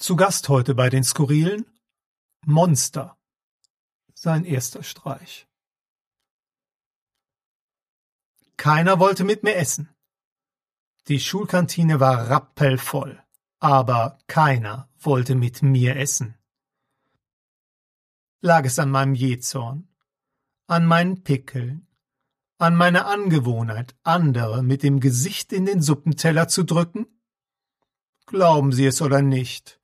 Zu Gast heute bei den Skurrilen Monster. Sein erster Streich. Keiner wollte mit mir essen. Die Schulkantine war rappelvoll, aber keiner wollte mit mir essen. Lag es an meinem Jezorn, an meinen Pickeln, an meiner Angewohnheit, andere mit dem Gesicht in den Suppenteller zu drücken? Glauben Sie es oder nicht,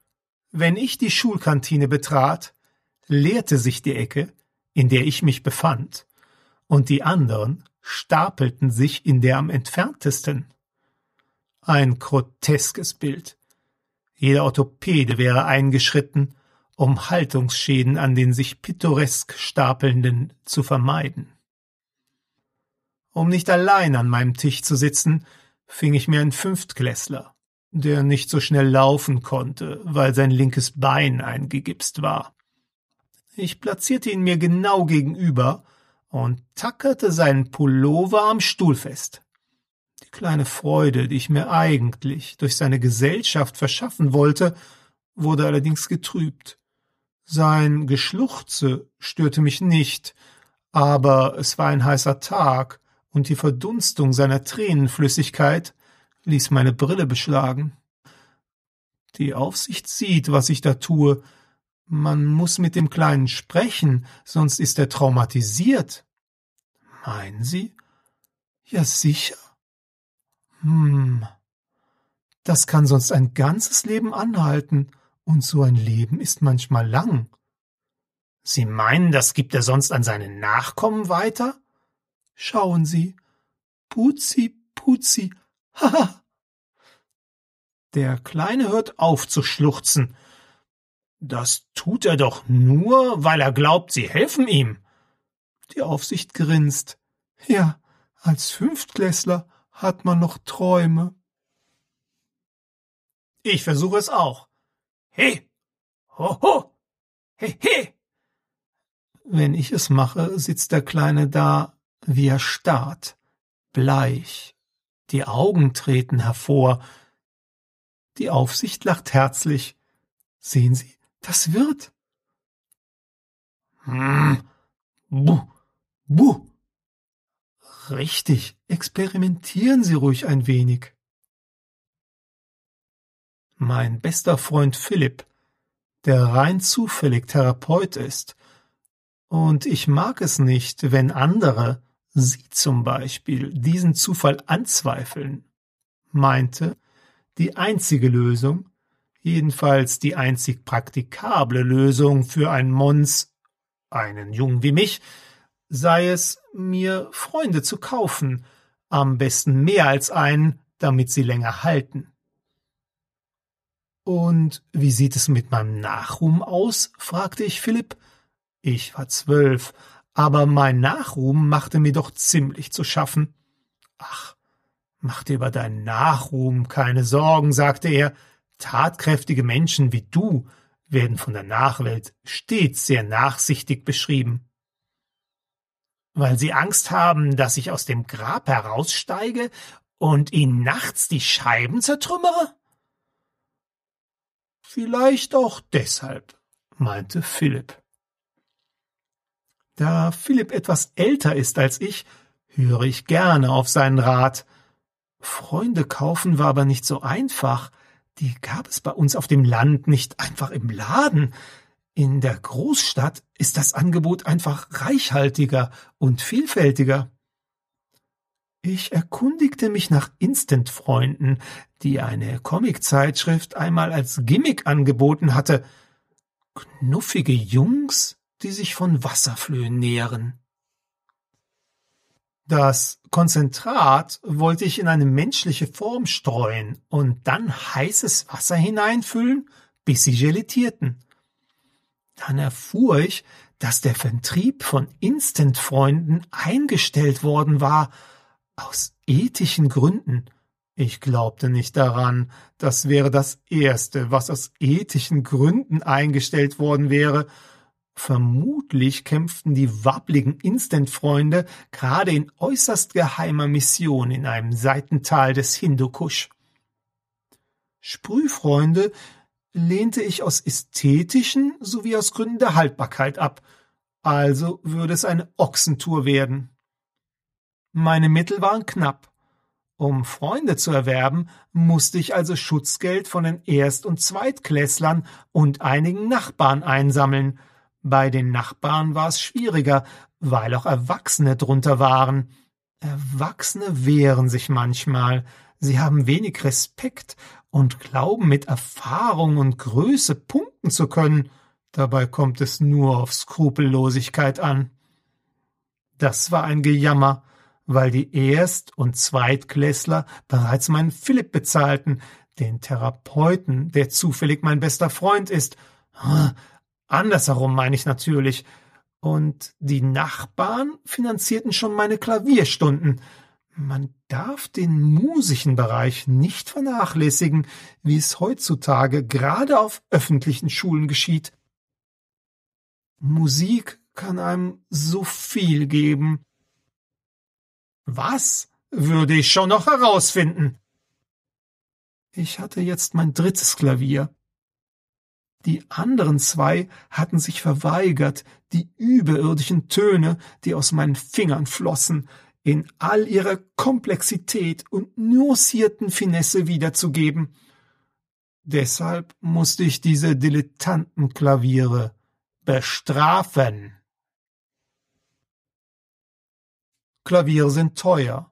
wenn ich die Schulkantine betrat, leerte sich die Ecke, in der ich mich befand, und die anderen stapelten sich in der am entferntesten. Ein groteskes Bild. Jeder Orthopäde wäre eingeschritten, um Haltungsschäden an den sich pittoresk stapelnden zu vermeiden. Um nicht allein an meinem Tisch zu sitzen, fing ich mir einen Fünftklässler, der nicht so schnell laufen konnte, weil sein linkes Bein eingegipst war. Ich platzierte ihn mir genau gegenüber und tackerte seinen Pullover am Stuhl fest. Die kleine Freude, die ich mir eigentlich durch seine Gesellschaft verschaffen wollte, wurde allerdings getrübt. Sein Geschluchze störte mich nicht, aber es war ein heißer Tag, und die Verdunstung seiner Tränenflüssigkeit ließ meine Brille beschlagen. Die Aufsicht sieht, was ich da tue. Man muss mit dem Kleinen sprechen, sonst ist er traumatisiert. Meinen Sie? Ja, sicher. Hm. Das kann sonst ein ganzes Leben anhalten, und so ein Leben ist manchmal lang. Sie meinen, das gibt er sonst an seine Nachkommen weiter? Schauen Sie. Putzi, Putzi, haha. Der Kleine hört auf zu schluchzen. Das tut er doch nur, weil er glaubt, Sie helfen ihm. Die Aufsicht grinst. Ja, als Fünftklässler hat man noch Träume. Ich versuche es auch. He! Ho, ho! He, he! Wenn ich es mache, sitzt der Kleine da, wie er starrt, bleich, die Augen treten hervor. Die Aufsicht lacht herzlich. Sehen Sie, das wird. Hm, buh, buh. Richtig, experimentieren Sie ruhig ein wenig. Mein bester Freund Philipp, der rein zufällig Therapeut ist, und ich mag es nicht, wenn andere Sie zum Beispiel diesen Zufall anzweifeln, meinte, die einzige Lösung, jedenfalls die einzig praktikable Lösung für ein Mons, einen Jungen wie mich, sei es, mir Freunde zu kaufen, am besten mehr als einen, damit sie länger halten. Und wie sieht es mit meinem Nachruhm aus? fragte ich Philipp. Ich war zwölf, aber mein Nachruhm machte mir doch ziemlich zu schaffen. Ach, mach dir über deinen Nachruhm keine Sorgen, sagte er. Tatkräftige Menschen wie du werden von der Nachwelt stets sehr nachsichtig beschrieben. Weil sie Angst haben, dass ich aus dem Grab heraussteige und ihnen nachts die Scheiben zertrümmere? Vielleicht auch deshalb, meinte Philipp. Da Philipp etwas älter ist als ich, höre ich gerne auf seinen Rat. Freunde kaufen war aber nicht so einfach. Die gab es bei uns auf dem Land nicht einfach im Laden. In der Großstadt ist das Angebot einfach reichhaltiger und vielfältiger. Ich erkundigte mich nach Instant-Freunden, die eine Comiczeitschrift einmal als Gimmick angeboten hatte. Knuffige Jungs, die sich von Wasserflöhen nähren. Das Konzentrat wollte ich in eine menschliche Form streuen und dann heißes Wasser hineinfüllen, bis sie gelettierten. Dann erfuhr ich, dass der Vertrieb von Instant-Freunden eingestellt worden war, aus ethischen Gründen. Ich glaubte nicht daran, das wäre das Erste, was aus ethischen Gründen eingestellt worden wäre, Vermutlich kämpften die wabbligen Instant-Freunde gerade in äußerst geheimer Mission in einem Seitental des Hindukusch. Sprühfreunde lehnte ich aus ästhetischen sowie aus Gründen der Haltbarkeit ab, also würde es eine Ochsentour werden. Meine Mittel waren knapp. Um Freunde zu erwerben, musste ich also Schutzgeld von den Erst- und Zweitklässlern und einigen Nachbarn einsammeln. Bei den Nachbarn war es schwieriger, weil auch Erwachsene drunter waren. Erwachsene wehren sich manchmal, sie haben wenig Respekt und glauben mit Erfahrung und Größe punkten zu können, dabei kommt es nur auf Skrupellosigkeit an. Das war ein Gejammer, weil die Erst- und Zweitklässler bereits meinen Philipp bezahlten, den Therapeuten, der zufällig mein bester Freund ist. Andersherum meine ich natürlich. Und die Nachbarn finanzierten schon meine Klavierstunden. Man darf den musischen Bereich nicht vernachlässigen, wie es heutzutage gerade auf öffentlichen Schulen geschieht. Musik kann einem so viel geben. Was? Würde ich schon noch herausfinden. Ich hatte jetzt mein drittes Klavier. Die anderen zwei hatten sich verweigert, die überirdischen Töne, die aus meinen Fingern flossen, in all ihrer Komplexität und nuancierten Finesse wiederzugeben. Deshalb musste ich diese Dilettantenklaviere bestrafen. Klaviere sind teuer.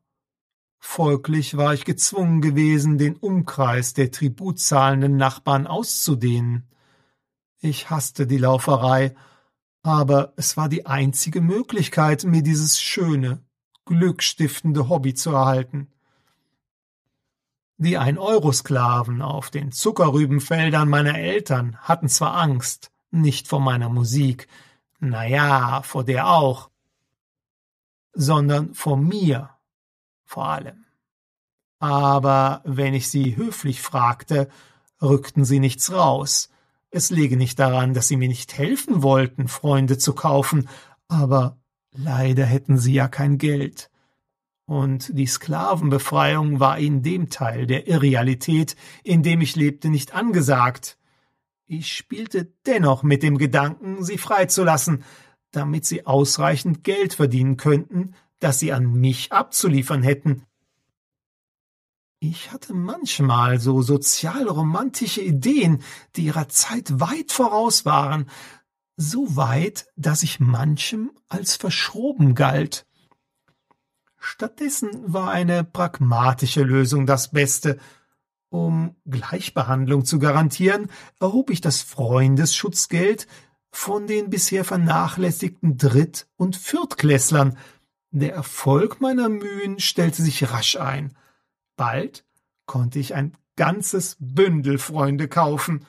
Folglich war ich gezwungen gewesen, den Umkreis der tributzahlenden Nachbarn auszudehnen. Ich hasste die Lauferei, aber es war die einzige Möglichkeit, mir dieses schöne, glückstiftende Hobby zu erhalten. Die Ein-Euro-Sklaven auf den Zuckerrübenfeldern meiner Eltern hatten zwar Angst, nicht vor meiner Musik, na ja, vor der auch, sondern vor mir vor allem. Aber wenn ich sie höflich fragte, rückten sie nichts raus. Es läge nicht daran, dass sie mir nicht helfen wollten, Freunde zu kaufen, aber leider hätten sie ja kein Geld. Und die Sklavenbefreiung war in dem Teil der Irrealität, in dem ich lebte, nicht angesagt. Ich spielte dennoch mit dem Gedanken, sie freizulassen, damit sie ausreichend Geld verdienen könnten, das sie an mich abzuliefern hätten. Ich hatte manchmal so sozialromantische Ideen, die ihrer Zeit weit voraus waren, so weit, dass ich manchem als verschroben galt. Stattdessen war eine pragmatische Lösung das Beste. Um Gleichbehandlung zu garantieren, erhob ich das Freundesschutzgeld von den bisher vernachlässigten Dritt- und Viertklässlern. Der Erfolg meiner Mühen stellte sich rasch ein. Bald konnte ich ein ganzes Bündel Freunde kaufen.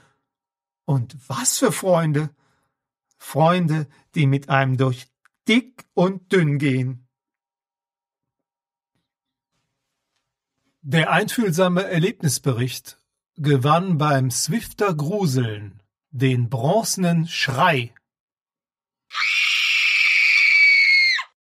Und was für Freunde? Freunde, die mit einem durch dick und dünn gehen. Der einfühlsame Erlebnisbericht gewann beim Swifter Gruseln den bronzenen Schrei